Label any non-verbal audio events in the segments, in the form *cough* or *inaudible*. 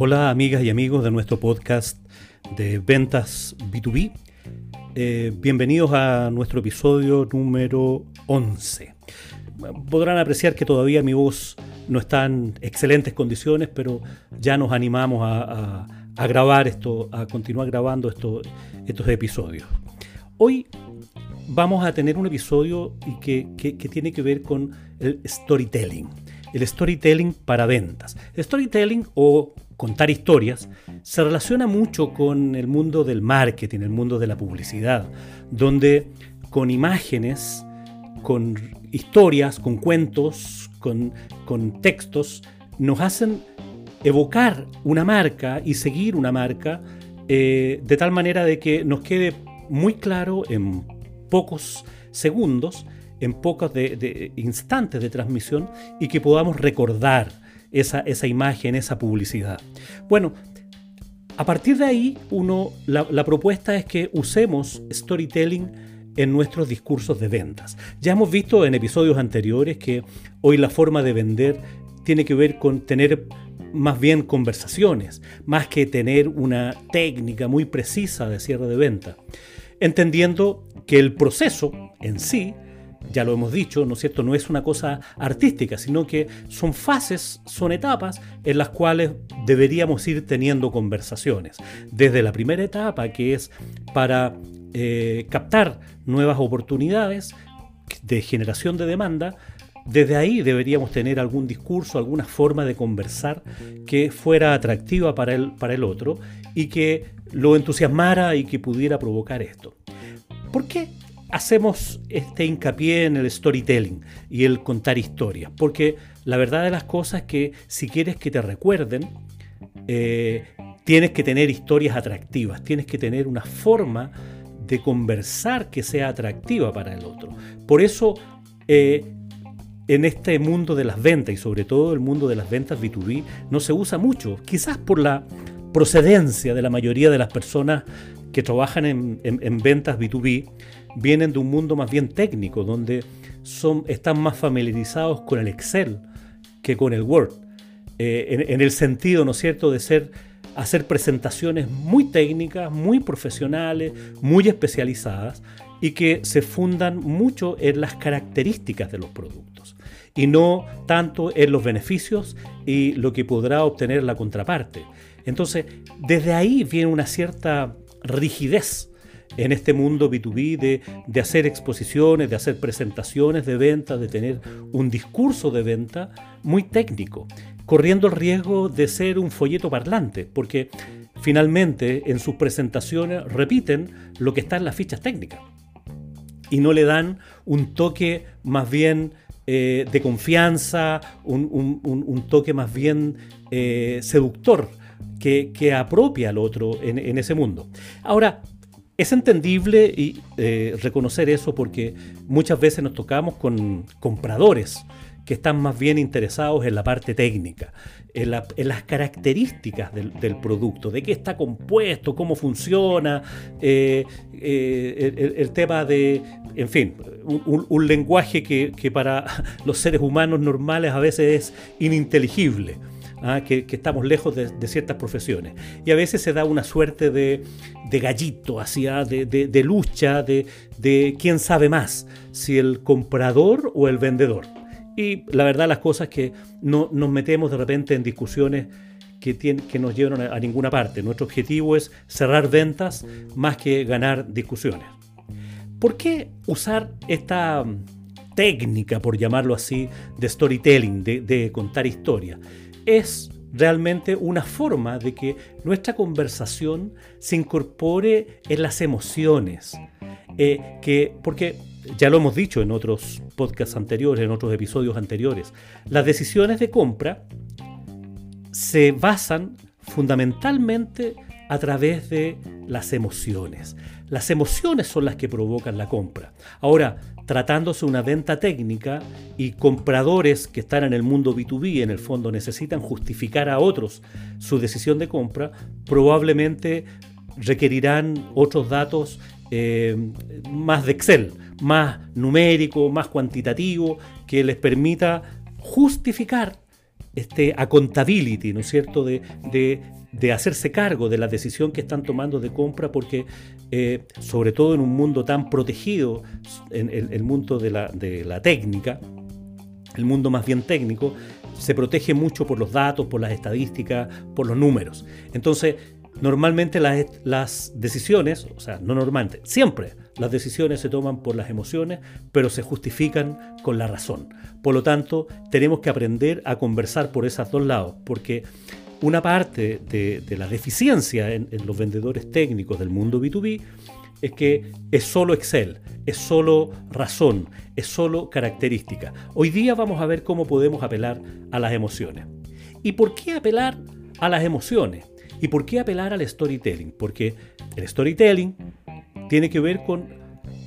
Hola amigas y amigos de nuestro podcast de ventas B2B. Eh, bienvenidos a nuestro episodio número 11. Podrán apreciar que todavía mi voz no está en excelentes condiciones, pero ya nos animamos a, grabar esto, a continuar grabando esto, estos episodios. Hoy vamos a tener un episodio que, que, tiene que ver con el storytelling. El storytelling para ventas. El storytelling o contar historias se relaciona mucho con el mundo del marketing, el mundo de la publicidad, donde con imágenes, con historias, con cuentos, con, con textos, nos hacen evocar una marca y seguir una marca eh, de tal manera de que nos quede muy claro en pocos segundos, en pocos instantes de transmisión y que podamos recordar esa, esa imagen, esa publicidad. Bueno, a partir de ahí, uno, la, la, propuesta es que usemos storytelling en nuestros discursos de ventas. Ya hemos visto en episodios anteriores que hoy la forma de vender tiene que ver con tener más bien conversaciones, más que tener una técnica muy precisa de cierre de venta. Entendiendo que el proceso en sí ya lo hemos dicho, ¿no es cierto? No es una cosa artística, sino que son fases, son etapas en las cuales deberíamos ir teniendo conversaciones. Desde la primera etapa, que es para eh, captar nuevas oportunidades de generación de demanda, desde ahí deberíamos tener algún discurso, alguna forma de conversar que fuera atractiva para el, para el otro y que lo entusiasmara y que pudiera provocar esto. ¿Por qué hacemos este hincapié en el storytelling y el contar historias, porque la verdad de las cosas es que si quieres que te recuerden, eh, tienes que tener historias atractivas, tienes que tener una forma de conversar que sea atractiva para el otro. Por eso, eh, en este mundo de las ventas y sobre todo el mundo de las ventas B2B, no se usa mucho, quizás por la procedencia de la mayoría de las personas que trabajan en, en ventas B2B, vienen de un mundo más bien técnico, donde son, están más familiarizados con el Excel que con el Word. Eh, en, el sentido, ¿no es cierto?, de ser, hacer presentaciones muy técnicas, muy profesionales, muy especializadas y que se fundan mucho en las características de los productos y no tanto en los beneficios y lo que podrá obtener la contraparte. Entonces, desde ahí viene una cierta rigidez en este mundo B2B de, hacer exposiciones, de hacer presentaciones de venta, de tener un discurso de venta muy técnico, corriendo el riesgo de ser un folleto parlante, porque finalmente en sus presentaciones repiten lo que está en las fichas técnicas y no le dan un toque más bien eh, de confianza, un, toque más bien eh, seductor que, apropia al otro en, en ese mundo. Ahora, es entendible y eh, reconocer eso porque muchas veces nos tocamos con compradores que están más bien interesados en la parte técnica, en, las características del, producto, de qué está compuesto, cómo funciona, eh, eh, el, tema de, en fin, un, lenguaje que, que para *laughs* los seres humanos normales a veces es ininteligible. ¿Ah? que, estamos lejos de, ciertas profesiones. Y a veces se da una suerte de, gallito, hacia, de, lucha, de, quién sabe más, si el comprador o el vendedor. Y la verdad las cosas que no nos metemos de repente en discusiones que, que nos llevan a, ninguna parte. Nuestro objetivo es cerrar ventas más que ganar discusiones. ¿Por qué usar esta técnica, por llamarlo así, de storytelling, de, de contar historias? Es realmente una forma de que nuestra conversación se incorpore en las emociones. Eh, que, porque ya lo hemos dicho en otros podcasts anteriores, en otros episodios anteriores, las decisiones de compra se basan fundamentalmente a través de las emociones. Las emociones son las que provocan la compra. Ahora, tratándose una venta técnica y compradores que están en el mundo B2B, en el fondo necesitan justificar a otros su decisión de compra, probablemente requerirán otros datos eh, más de Excel, más numérico, más cuantitativo, que les permita justificar este accountability, ¿no es cierto?, de, de, hacerse cargo de la decisión que están tomando de compra, porque eh, sobre todo en un mundo tan protegido, en el, mundo de la, de la técnica, el mundo más bien técnico, se protege mucho por los datos, por las estadísticas, por los números. Entonces, normalmente las, las, decisiones, o sea, no normalmente, siempre las decisiones se toman por las emociones, pero se justifican con la razón. Por lo tanto, tenemos que aprender a conversar por esos dos lados, porque una parte de, la deficiencia en, los vendedores técnicos del mundo B2B es que es solo Excel, es solo razón, es solo característica. Hoy día vamos a ver cómo podemos apelar a las emociones. ¿Y por qué apelar a las emociones? ¿Y por qué apelar al storytelling? Porque el storytelling tiene que ver con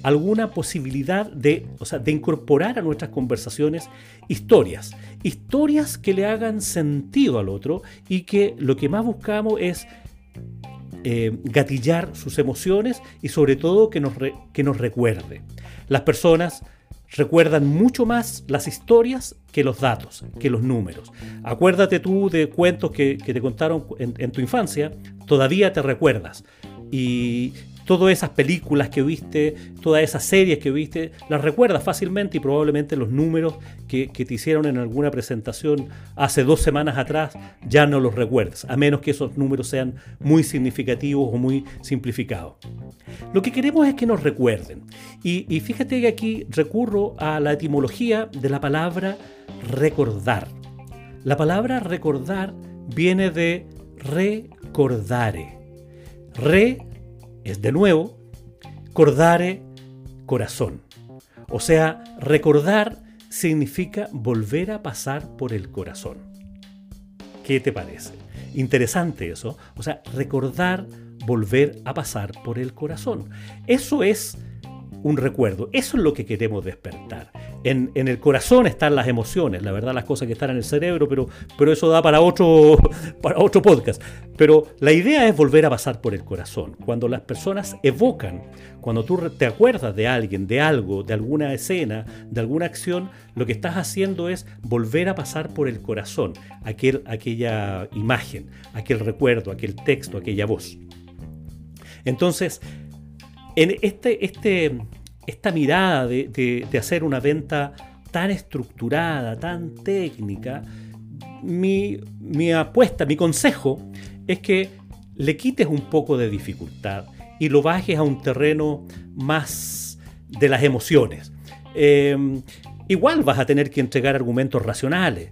alguna posibilidad de, o sea, de incorporar a nuestras conversaciones historias, historias que le hagan sentido al otro y que lo que más buscamos es eh, gatillar sus emociones y sobre todo que nos, que nos recuerde. Las personas recuerdan mucho más las historias que los datos, que los números. Acuérdate tú de cuentos que, te contaron en, en, tu infancia, todavía te recuerdas. Y, todas esas películas que viste, todas esas series que viste, las recuerdas fácilmente y probablemente los números que, te hicieron en alguna presentación hace dos semanas atrás ya no los recuerdas, a menos que esos números sean muy significativos o muy simplificados. Lo que queremos es que nos recuerden. Y, y fíjate que aquí recurro a la etimología de la palabra recordar. La palabra recordar viene de recordare. Re es de nuevo cordare corazón. O sea, recordar significa volver a pasar por el corazón. ¿Qué te parece? Interesante eso. O sea, recordar, volver a pasar por el corazón. Eso es un recuerdo. Eso es lo que queremos despertar. En, el corazón están las emociones, la verdad las cosas que están en el cerebro, pero, pero eso da para otro, *laughs* para otro podcast. Pero la idea es volver a pasar por el corazón. Cuando las personas evocan, cuando tú te acuerdas de alguien, de algo, de alguna escena, de alguna acción, lo que estás haciendo es volver a pasar por el corazón aquel, aquella imagen, aquel recuerdo, aquel texto, aquella voz. Entonces, en este, este, esta mirada de, hacer una venta tan estructurada, tan técnica, mi, mi, apuesta, mi consejo es que le quites un poco de dificultad y lo bajes a un terreno más de las emociones. Eh, igual vas a tener que entregar argumentos racionales,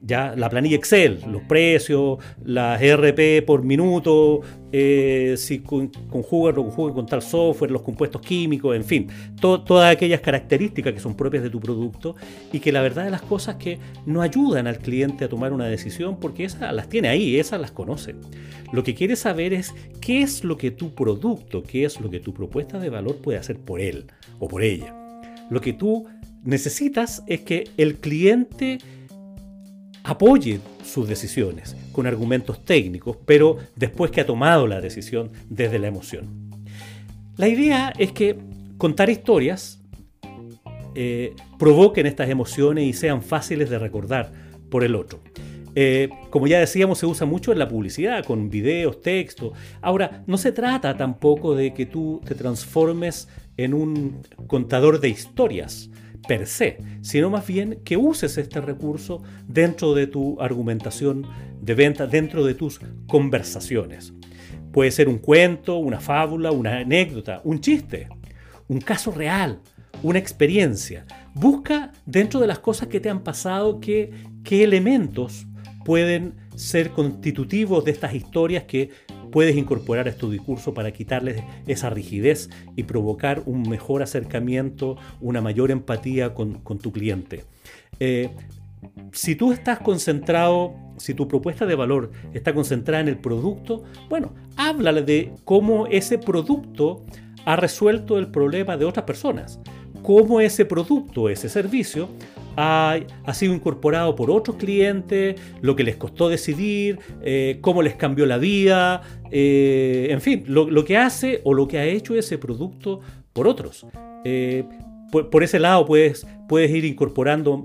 ya la planilla Excel, los precios, las ERP por minuto, eh, si conjugan o conjugan con tal software, los compuestos químicos, en fin, todas aquellas características que son propias de tu producto y que la verdad de las cosas que no ayudan al cliente a tomar una decisión porque esas las tiene ahí, esas las conoce. Lo que quiere saber es qué es lo que tu producto, qué es lo que tu propuesta de valor puede hacer por él o por ella. Lo que tú necesitas es que el cliente apoye sus decisiones con argumentos técnicos, pero después que ha tomado la decisión desde la emoción. La idea es que contar historias eh, provoquen estas emociones y sean fáciles de recordar por el otro. Eh, como ya decíamos, se usa mucho en la publicidad, con videos, textos. Ahora, no se trata tampoco de que tú te transformes en un contador de historias per se, sino más bien que uses este recurso dentro de tu argumentación de venta, dentro de tus conversaciones. Puede ser un cuento, una fábula, una anécdota, un chiste, un caso real, una experiencia. Busca dentro de las cosas que te han pasado qué, qué elementos pueden ser constitutivos de estas historias que puedes incorporar a tu discurso para quitarles esa rigidez y provocar un mejor acercamiento, una mayor empatía con, tu cliente. Eh, si tú estás concentrado, si tu propuesta de valor está concentrada en el producto, bueno, háblale de cómo ese producto ha resuelto el problema de otras personas, cómo ese producto, ese servicio ha, sido incorporado por otros clientes, lo que les costó decidir, eh, cómo les cambió la vida, eh, en fin, lo, que hace o lo que ha hecho ese producto por otros. Eh, por, ese lado puedes, puedes ir incorporando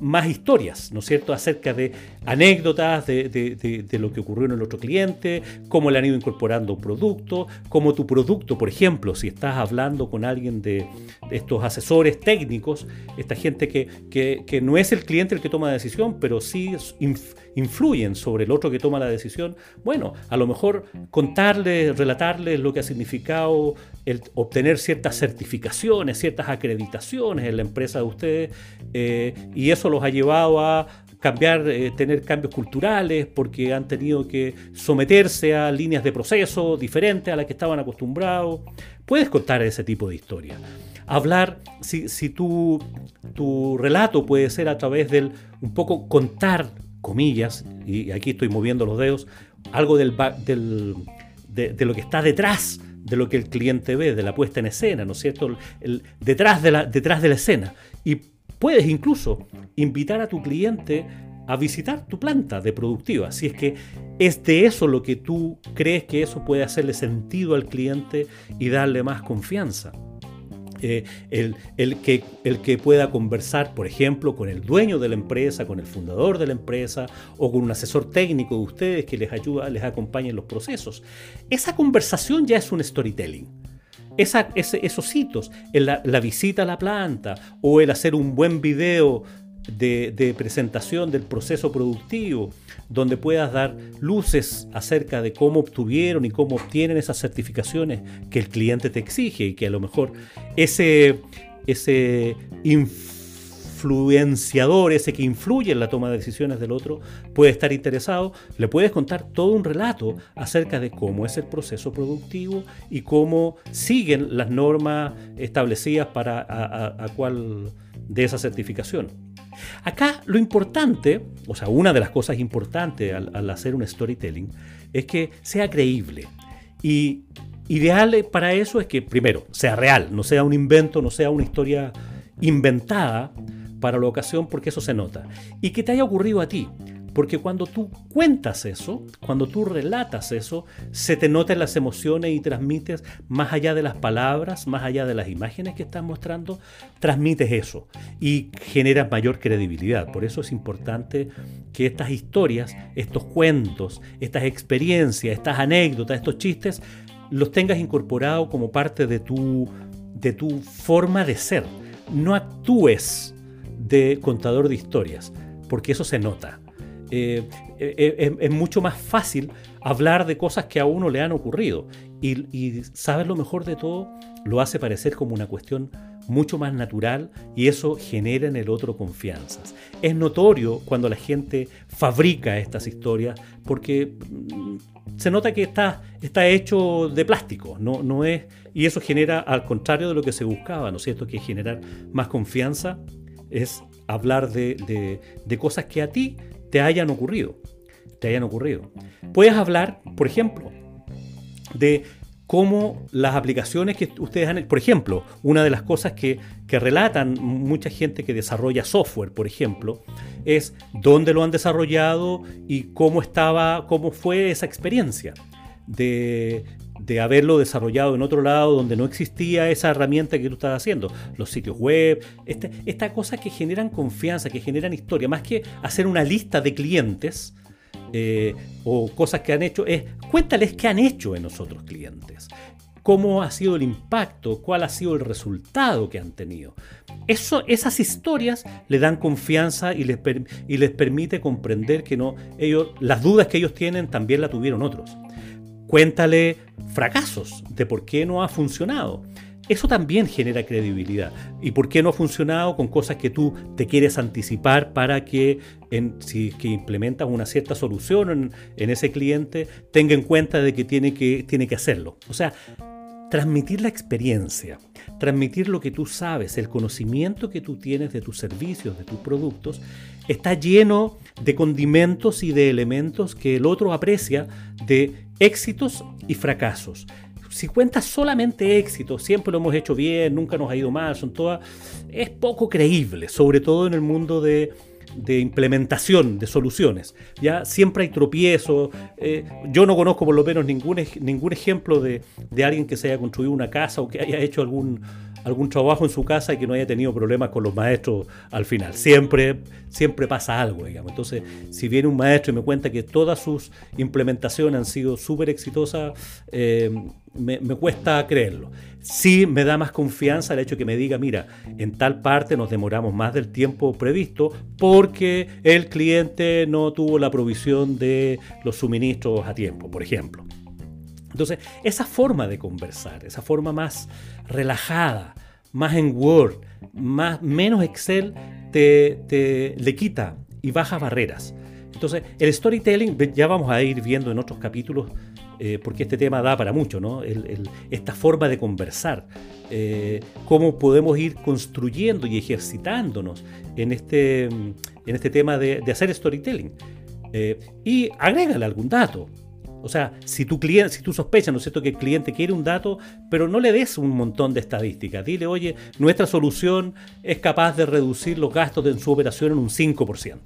más historias, ¿no es cierto?, acerca de anécdotas de, lo que ocurrió en el otro cliente, cómo le han ido incorporando un producto, cómo tu producto, por ejemplo, si estás hablando con alguien de, estos asesores técnicos, esta gente que, no es el cliente el que toma la decisión, pero sí influyen sobre el otro que toma la decisión, bueno, a lo mejor contarles, relatarles lo que ha significado el obtener ciertas certificaciones, ciertas acreditaciones en la empresa de ustedes, eh, y eso los ha llevado a cambiar, eh, tener cambios culturales, porque han tenido que someterse a líneas de proceso diferentes a las que estaban acostumbrados. Puedes contar ese tipo de historia. Hablar, si, si tu, tu relato puede ser a través del un poco contar, comillas, y aquí estoy moviendo los dedos, algo del, del de, lo que está detrás de lo que el cliente ve, de la puesta en escena, ¿no es cierto? Detrás, de la, detrás de la escena. Y puedes incluso invitar a tu cliente a visitar tu planta de productiva, si es que es de eso lo que tú crees que eso puede hacerle sentido al cliente y darle más confianza. Eh, el, que, el que pueda conversar, por ejemplo, con el dueño de la empresa, con el fundador de la empresa o con un asesor técnico de ustedes que les ayuda, les acompañe en los procesos. Esa conversación ya es un storytelling. Esos hitos, la, visita a la planta o el hacer un buen video de, presentación del proceso productivo, donde puedas dar luces acerca de cómo obtuvieron y cómo obtienen esas certificaciones que el cliente te exige y que a lo mejor ese influenciador, ese que influye en la toma de decisiones del otro, puede estar interesado, le puedes contar todo un relato acerca de cómo es el proceso productivo y cómo siguen las normas establecidas para a, cuál de esa certificación. Acá lo importante, o sea, una de las cosas importantes al, hacer un storytelling es que sea creíble. Y ideal para eso es que, primero, sea real, no sea un invento, no sea una historia inventada para la ocasión, porque eso se nota. Y que te haya ocurrido a ti. Porque cuando tú cuentas eso, cuando tú relatas eso, se te notan las emociones y transmites, más allá de las palabras, más allá de las imágenes que estás mostrando, transmites eso y generas mayor credibilidad. Por eso es importante que estas historias, estos cuentos, estas experiencias, estas anécdotas, estos chistes, los tengas incorporados como parte de tu, de tu forma de ser. No actúes de contador de historias, porque eso se nota. Eh, eh, eh, es mucho más fácil hablar de cosas que a uno le han ocurrido. Y, sabes lo mejor de todo, lo hace parecer como una cuestión mucho más natural y eso genera en el otro confianzas. Es notorio cuando la gente fabrica estas historias porque mm, se nota que está, está hecho de plástico, no, no es, y eso genera al contrario de lo que se buscaba, ¿no es cierto? Que generar más confianza es hablar de, de cosas que a ti te hayan ocurrido. Te hayan ocurrido. Puedes hablar, por ejemplo, de cómo las aplicaciones que ustedes han... Por ejemplo, una de las cosas que, relatan mucha gente que desarrolla software, por ejemplo, es dónde lo han desarrollado y cómo estaba, cómo fue esa experiencia de, de haberlo desarrollado en otro lado donde no existía esa herramienta que tú estás haciendo. Los sitios web, este, esta cosa que generan confianza, que generan historia, más que hacer una lista de clientes eh, o cosas que han hecho, es cuéntales qué han hecho en nosotros clientes. Cómo ha sido el impacto, cuál ha sido el resultado que han tenido. Eso, esas historias le dan confianza y les, y les permite comprender que no, ellos, las dudas que ellos tienen también la tuvieron otros. Cuéntale fracasos de por qué no ha funcionado. Eso también genera credibilidad. ¿Y por qué no ha funcionado con cosas que tú te quieres anticipar para que si que implementas una cierta solución en, ese cliente, tenga en cuenta de que tiene, que tiene que hacerlo? O sea, transmitir la experiencia, transmitir lo que tú sabes, el conocimiento que tú tienes de tus servicios, de tus productos, está lleno de condimentos y de elementos que el otro aprecia de éxitos y fracasos. Si cuentas solamente éxitos, siempre lo hemos hecho bien, nunca nos ha ido mal, son todas, es poco creíble, sobre todo en el mundo de, implementación de soluciones. Ya siempre hay tropiezos. Eh, yo no conozco por lo menos ningún, ningún ejemplo de, alguien que se haya construido una casa o que haya hecho algún, algún trabajo en su casa y que no haya tenido problemas con los maestros al final. Siempre, siempre pasa algo, digamos. Entonces, si viene un maestro y me cuenta que todas sus implementaciones han sido súper exitosas, eh, me, cuesta creerlo. Sí me da más confianza el hecho que me diga, mira, en tal parte nos demoramos más del tiempo previsto porque el cliente no tuvo la provisión de los suministros a tiempo, por ejemplo. Entonces, esa forma de conversar, esa forma más relajada, más en Word, más, menos Excel, te, le quita y baja barreras. Entonces, el storytelling, ya vamos a ir viendo en otros capítulos, eh, porque este tema da para mucho, ¿no? esta forma de conversar, eh, cómo podemos ir construyendo y ejercitándonos en este, en este tema de, hacer storytelling. Eh, y agrégale algún dato. O sea, si tu cliente, si tú sospechas, ¿no es que el cliente quiere un dato, pero no le des un montón de estadísticas. Dile, oye, nuestra solución es capaz de reducir los gastos de su operación en un 5%.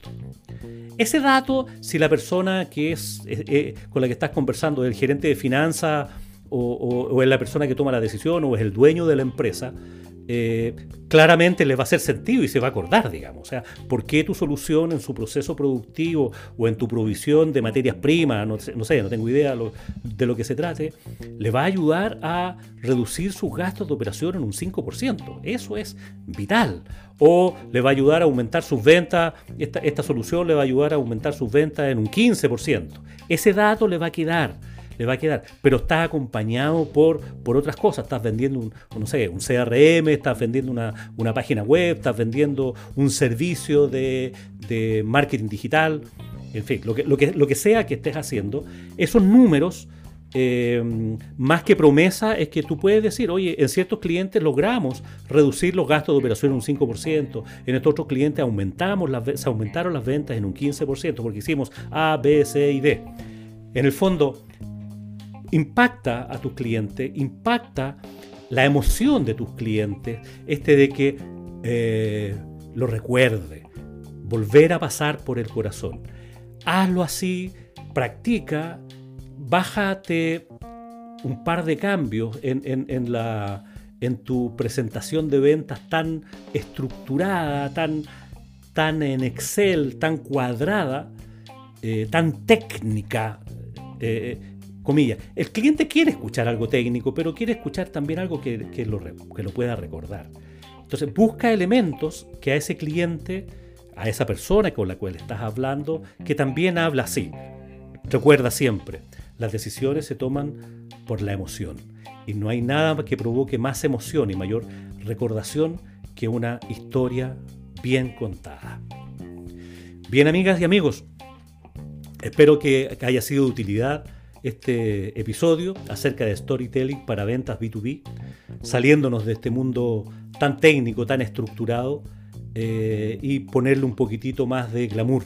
Ese dato, si la persona que es eh, eh, con la que estás conversando, el gerente de finanzas o es la persona que toma la decisión o es el dueño de la empresa, eh, claramente le va a hacer sentido y se va a acordar, digamos. O sea, ¿por qué tu solución en su proceso productivo o en tu provisión de materias primas, no, sé, no tengo idea de lo que se trate, le va a ayudar a reducir sus gastos de operación en un 5%? Eso es vital. O le va a ayudar a aumentar sus ventas, esta, esta solución le va a ayudar a aumentar sus ventas en un 15%. Ese dato le va a quedar le va a quedar. Pero estás acompañado por, por otras cosas. Estás vendiendo un, no sé, un CRM, estás vendiendo una, una página web, estás vendiendo un servicio de, de marketing digital. En fin, lo que, lo, que, lo que sea que estés haciendo, esos números, eh, más que promesa, es que tú puedes decir, oye, en ciertos clientes logramos reducir los gastos de operación en un 5%, en estos otros clientes aumentamos las, se aumentaron las ventas en un 15%, porque hicimos A, B, C y D. En el fondo, impacta a tus clientes, impacta la emoción de tus clientes, este de que eh, lo recuerde, volver a pasar por el corazón. Hazlo así, practica, bájate un par de cambios en, la, en tu presentación de ventas tan estructurada, tan, tan en Excel, tan cuadrada, eh, tan técnica. Eh, comillas. El cliente quiere escuchar algo técnico, pero quiere escuchar también algo que, lo, que lo pueda recordar. Entonces busca elementos que a ese cliente, a esa persona con la cual estás hablando, que también habla así. Recuerda siempre, las decisiones se toman por la emoción. Y no hay nada que provoque más emoción y mayor recordación que una historia bien contada. Bien, amigas y amigos, espero que haya sido de utilidad este episodio acerca de storytelling para ventas B2B, saliéndonos de este mundo tan técnico, tan estructurado, eh, y ponerle un poquitito más de glamour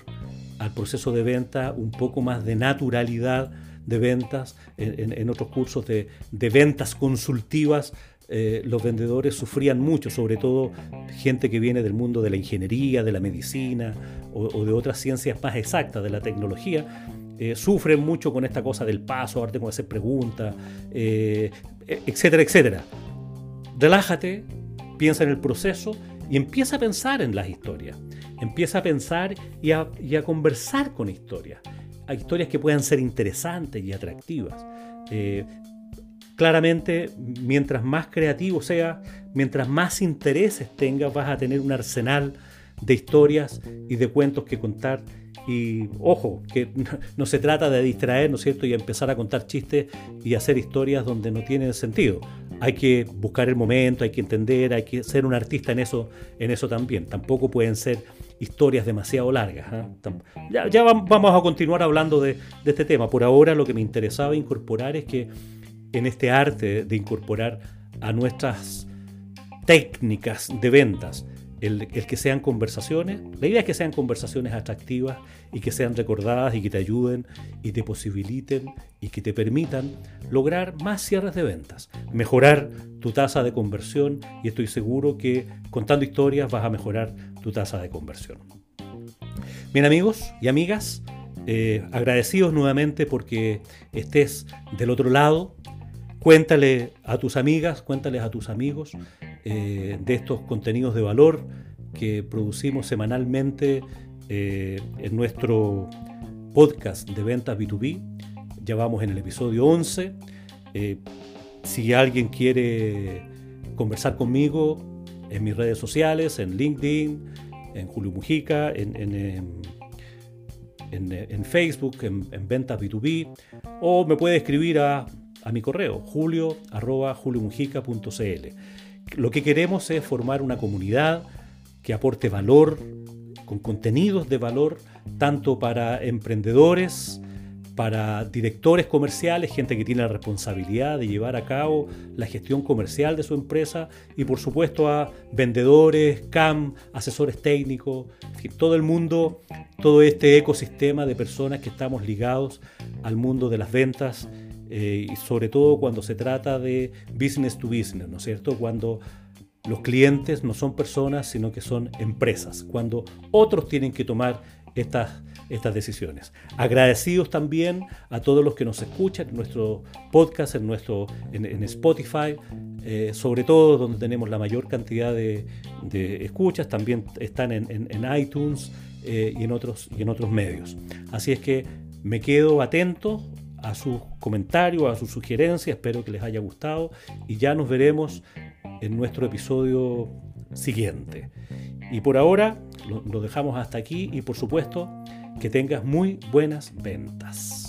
al proceso de venta, un poco más de naturalidad de ventas. En, otros cursos de, ventas consultivas, eh, los vendedores sufrían mucho, sobre todo gente que viene del mundo de la ingeniería, de la medicina o de otras ciencias más exactas, de la tecnología, eh, sufren mucho con esta cosa del paso, ahora tengo que hacer preguntas, eh, etcétera, etcétera. Relájate, piensa en el proceso y empieza a pensar en las historias. Empieza a pensar y a, conversar con historias. Hay historias que puedan ser interesantes y atractivas. Eh, claramente, mientras más creativo sea, mientras más intereses tengas, vas a tener un arsenal de historias y de cuentos que contar y ojo, que *laughs* no se trata de distraer, ¿no es cierto?, y empezar a contar chistes y hacer historias donde no tienen sentido. Hay que buscar el momento, hay que entender, hay que ser un artista en eso, en eso también. Tampoco pueden ser historias demasiado largas. ¿ah? Ya, vamos a continuar hablando de, de este tema. Por ahora lo que me interesaba incorporar es que en este arte de incorporar a nuestras técnicas de ventas, el, que sean conversaciones, la idea es que sean conversaciones atractivas y que sean recordadas y que te ayuden y te posibiliten y que te permitan lograr más cierres de ventas, mejorar tu tasa de conversión y estoy seguro que contando historias vas a mejorar tu tasa de conversión. Bien amigos y amigas, eh, agradecidos nuevamente porque estés del otro lado. Cuéntale a tus amigas, cuéntales a tus amigos de estos contenidos de valor que producimos semanalmente en nuestro podcast de ventas B2B. Ya vamos en el episodio 11. si alguien quiere conversar conmigo en mis redes sociales, en LinkedIn, en Julio Mujica, en, en, Facebook, en, Ventas B2B, o me puede escribir a, mi correo, julio Lo que queremos es formar una comunidad que aporte valor, con contenidos de valor, tanto para emprendedores, para directores comerciales, gente que tiene la responsabilidad de llevar a cabo la gestión comercial de su empresa y por supuesto a vendedores, CAM, asesores técnicos, todo el mundo, todo este ecosistema de personas que estamos ligados al mundo de las ventas eh, sobre todo cuando se trata de business to business, ¿no es cierto? Cuando los clientes no son personas, sino que son empresas, cuando otros tienen que tomar estas estas decisiones. Agradecidos también a todos los que nos escuchan en nuestro podcast, en, nuestro, en, Spotify, eh, sobre todo donde tenemos la mayor cantidad de, escuchas, también están en, iTunes eh, y, en otros, y en otros medios. Así es que me quedo atento a sus comentarios, a sus sugerencias, espero que les haya gustado y ya nos veremos en nuestro episodio siguiente. Y por ahora lo, dejamos hasta aquí y por supuesto que tengas muy buenas ventas.